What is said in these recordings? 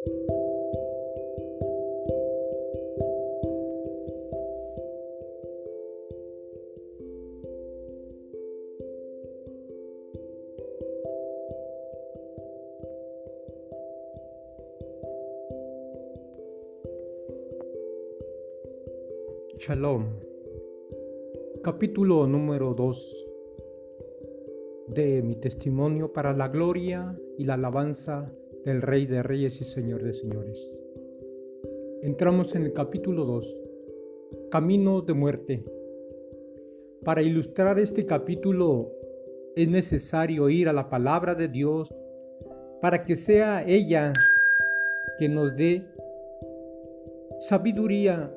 Shalom. Capítulo número 2 de mi testimonio para la gloria y la alabanza del Rey de Reyes y Señor de Señores. Entramos en el capítulo 2, Camino de muerte. Para ilustrar este capítulo es necesario ir a la palabra de Dios para que sea ella que nos dé sabiduría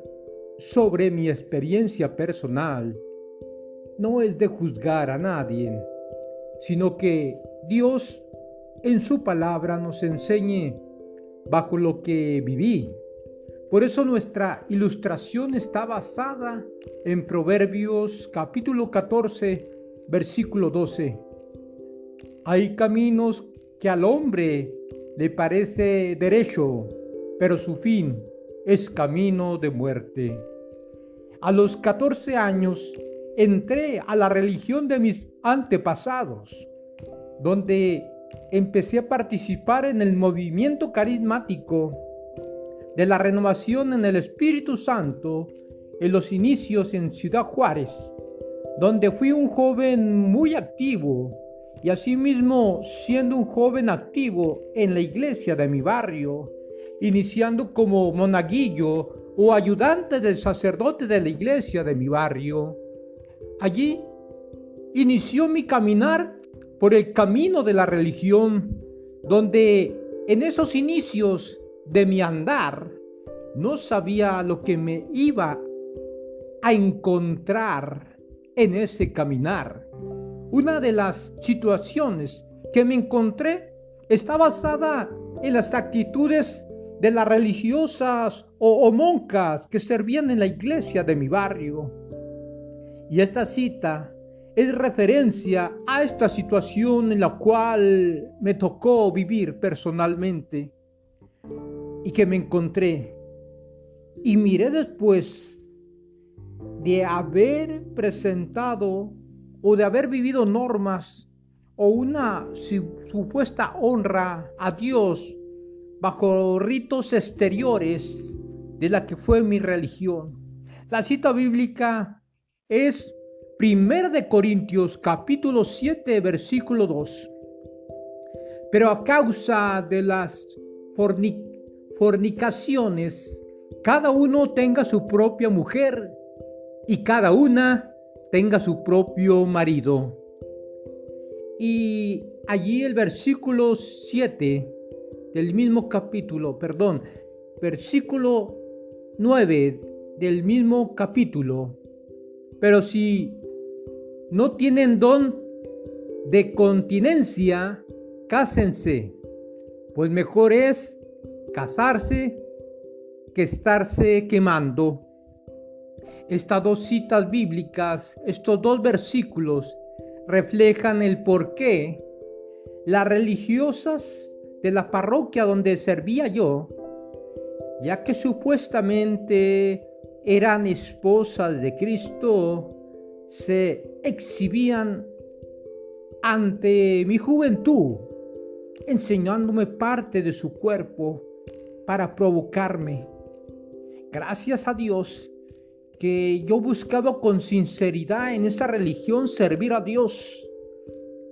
sobre mi experiencia personal no es de juzgar a nadie, sino que Dios en su palabra nos enseñe bajo lo que viví. Por eso nuestra ilustración está basada en Proverbios capítulo 14, versículo 12. Hay caminos que al hombre le parece derecho, pero su fin es camino de muerte. A los 14 años entré a la religión de mis antepasados, donde empecé a participar en el movimiento carismático de la renovación en el Espíritu Santo en los inicios en Ciudad Juárez, donde fui un joven muy activo y asimismo siendo un joven activo en la iglesia de mi barrio, iniciando como monaguillo o ayudante del sacerdote de la iglesia de mi barrio. Allí inició mi caminar por el camino de la religión, donde en esos inicios de mi andar no sabía lo que me iba a encontrar en ese caminar. Una de las situaciones que me encontré está basada en las actitudes de las religiosas o, monjas que servían en la iglesia de mi barrio. Y esta cita es referencia a esta situación en la cual me tocó vivir personalmente y que me encontré. Y miré después de haber presentado o de haber vivido normas o una supuesta honra a Dios bajo ritos exteriores de la que fue mi religión. La cita bíblica es 1 de Corintios capítulo 7 versículo 2. Pero a causa de las fornicaciones, cada uno tenga su propia mujer y cada una tenga su propio marido. Y allí el versículo 7 del mismo capítulo, perdón, versículo 9 del mismo capítulo. Pero si no tienen don de continencia, cásense, pues mejor es casarse que estarse quemando. Estas dos citas bíblicas, estos dos versículos, reflejan el por qué las religiosas de la parroquia donde servía yo, ya que supuestamente eran esposas de Cristo, se exhibían ante mi juventud, enseñándome parte de su cuerpo para provocarme. Gracias a Dios que yo buscaba con sinceridad en esa religión servir a Dios.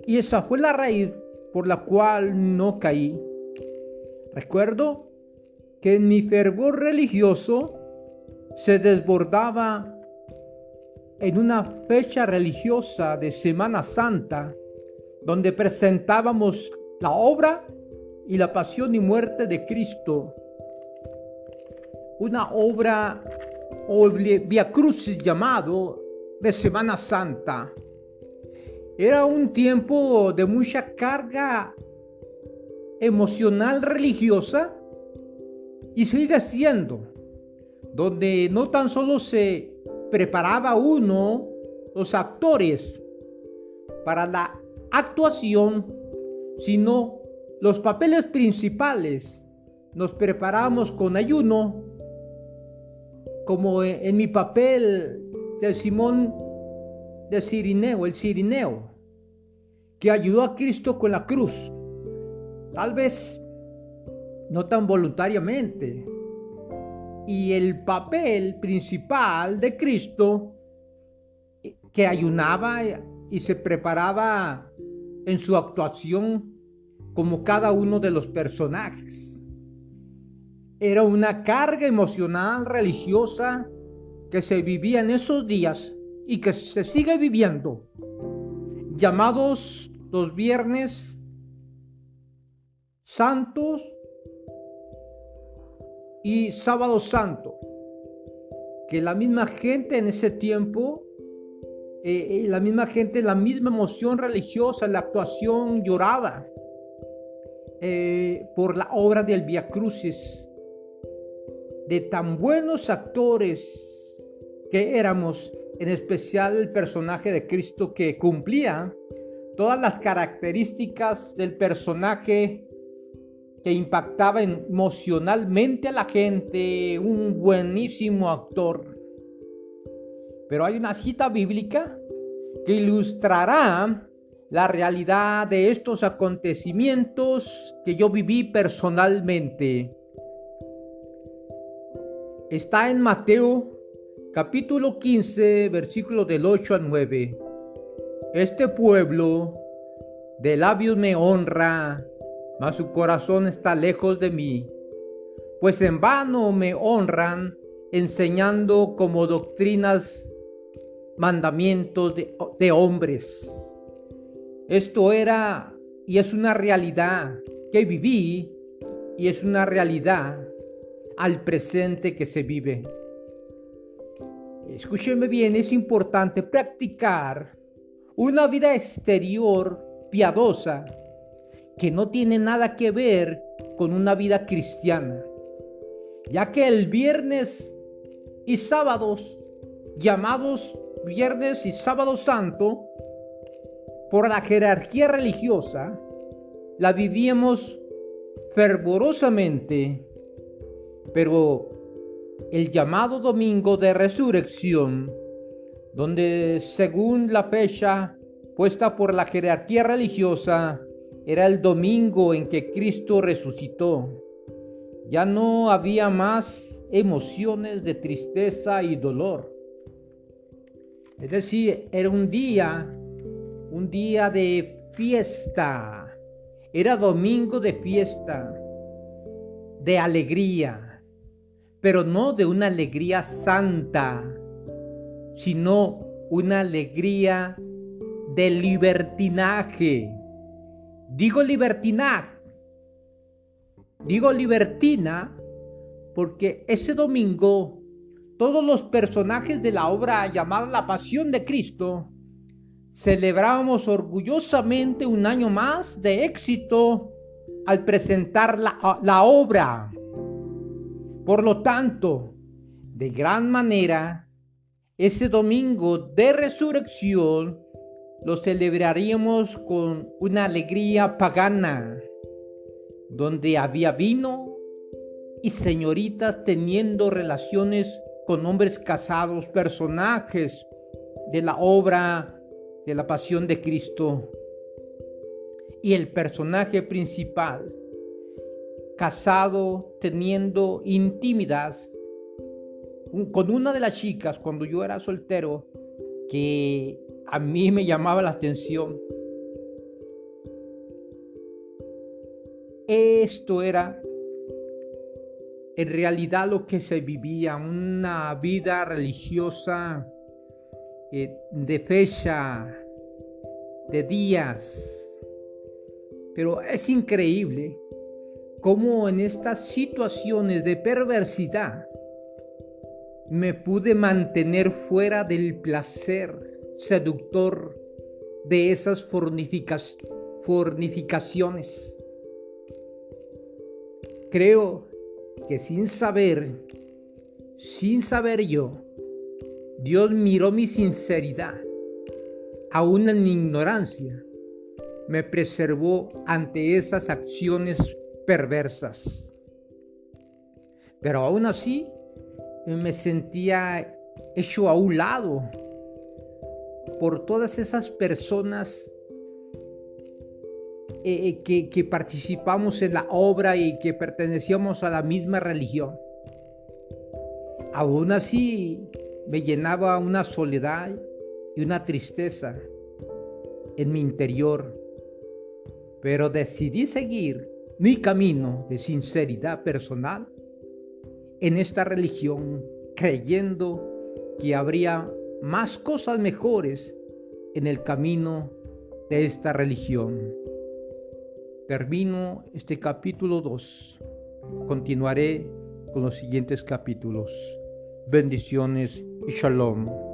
Y esa fue la raíz por la cual no caí. Recuerdo que mi fervor religioso se desbordaba en una fecha religiosa de Semana Santa, donde presentábamos la obra y la pasión y muerte de Cristo. Una obra o Via Crucis llamado de Semana Santa. Era un tiempo de mucha carga emocional religiosa y sigue siendo, donde no tan solo se preparaba uno, los actores, para la actuación, sino los papeles principales nos preparamos con ayuno, como en mi papel de Simón de Cirineo, el Cirineo, que ayudó a Cristo con la cruz. Tal vez no tan voluntariamente. Y el papel principal de Cristo, que ayunaba y se preparaba en su actuación como cada uno de los personajes. Era una carga emocional religiosa que se vivía en esos días y que se sigue viviendo, llamados los viernes santos y sábado santo, que la misma gente en ese tiempo, eh, eh, la misma gente, la misma emoción religiosa, la actuación lloraba eh, por la obra del Via Crucis, de tan buenos actores que éramos, en especial el personaje de Cristo que cumplía todas las características del personaje que impactaba emocionalmente a la gente, un buenísimo actor. Pero hay una cita bíblica que ilustrará la realidad de estos acontecimientos que yo viví personalmente. Está en Mateo capítulo 15, versículos del 8 al 9. Este pueblo de labios me honra, mas su corazón está lejos de mí, pues en vano me honran enseñando como doctrinas mandamientos de, de hombres. Esto era y es una realidad que viví y es una realidad al presente que se vive. Escúcheme bien, es importante practicar una vida exterior piadosa que no tiene nada que ver con una vida cristiana, ya que el viernes y sábados, llamados viernes y sábado santo, por la jerarquía religiosa, la vivíamos fervorosamente, pero el llamado domingo de resurrección, donde según la fecha puesta por la jerarquía religiosa, era el domingo en que Cristo resucitó. Ya no había más emociones de tristeza y dolor. Es decir, era un día, un día de fiesta. Era domingo de fiesta, de alegría pero no de una alegría santa, sino una alegría de libertinaje. Digo libertinaje, digo libertina, porque ese domingo todos los personajes de la obra llamada La Pasión de Cristo celebrábamos orgullosamente un año más de éxito al presentar la, la obra. Por lo tanto, de gran manera, ese domingo de resurrección lo celebraríamos con una alegría pagana, donde había vino y señoritas teniendo relaciones con hombres casados, personajes de la obra de la pasión de Cristo. Y el personaje principal casado, teniendo intimidad con una de las chicas cuando yo era soltero que a mí me llamaba la atención. Esto era en realidad lo que se vivía, una vida religiosa eh, de fecha, de días. Pero es increíble cómo en estas situaciones de perversidad me pude mantener fuera del placer seductor de esas fornificaciones. Creo que sin saber, sin saber yo, Dios miró mi sinceridad, aún en mi ignorancia, me preservó ante esas acciones perversas. Pero aún así me sentía hecho a un lado por todas esas personas eh, que, que participamos en la obra y que pertenecíamos a la misma religión. Aún así me llenaba una soledad y una tristeza en mi interior, pero decidí seguir mi camino de sinceridad personal en esta religión, creyendo que habría más cosas mejores en el camino de esta religión. Termino este capítulo 2. Continuaré con los siguientes capítulos. Bendiciones y shalom.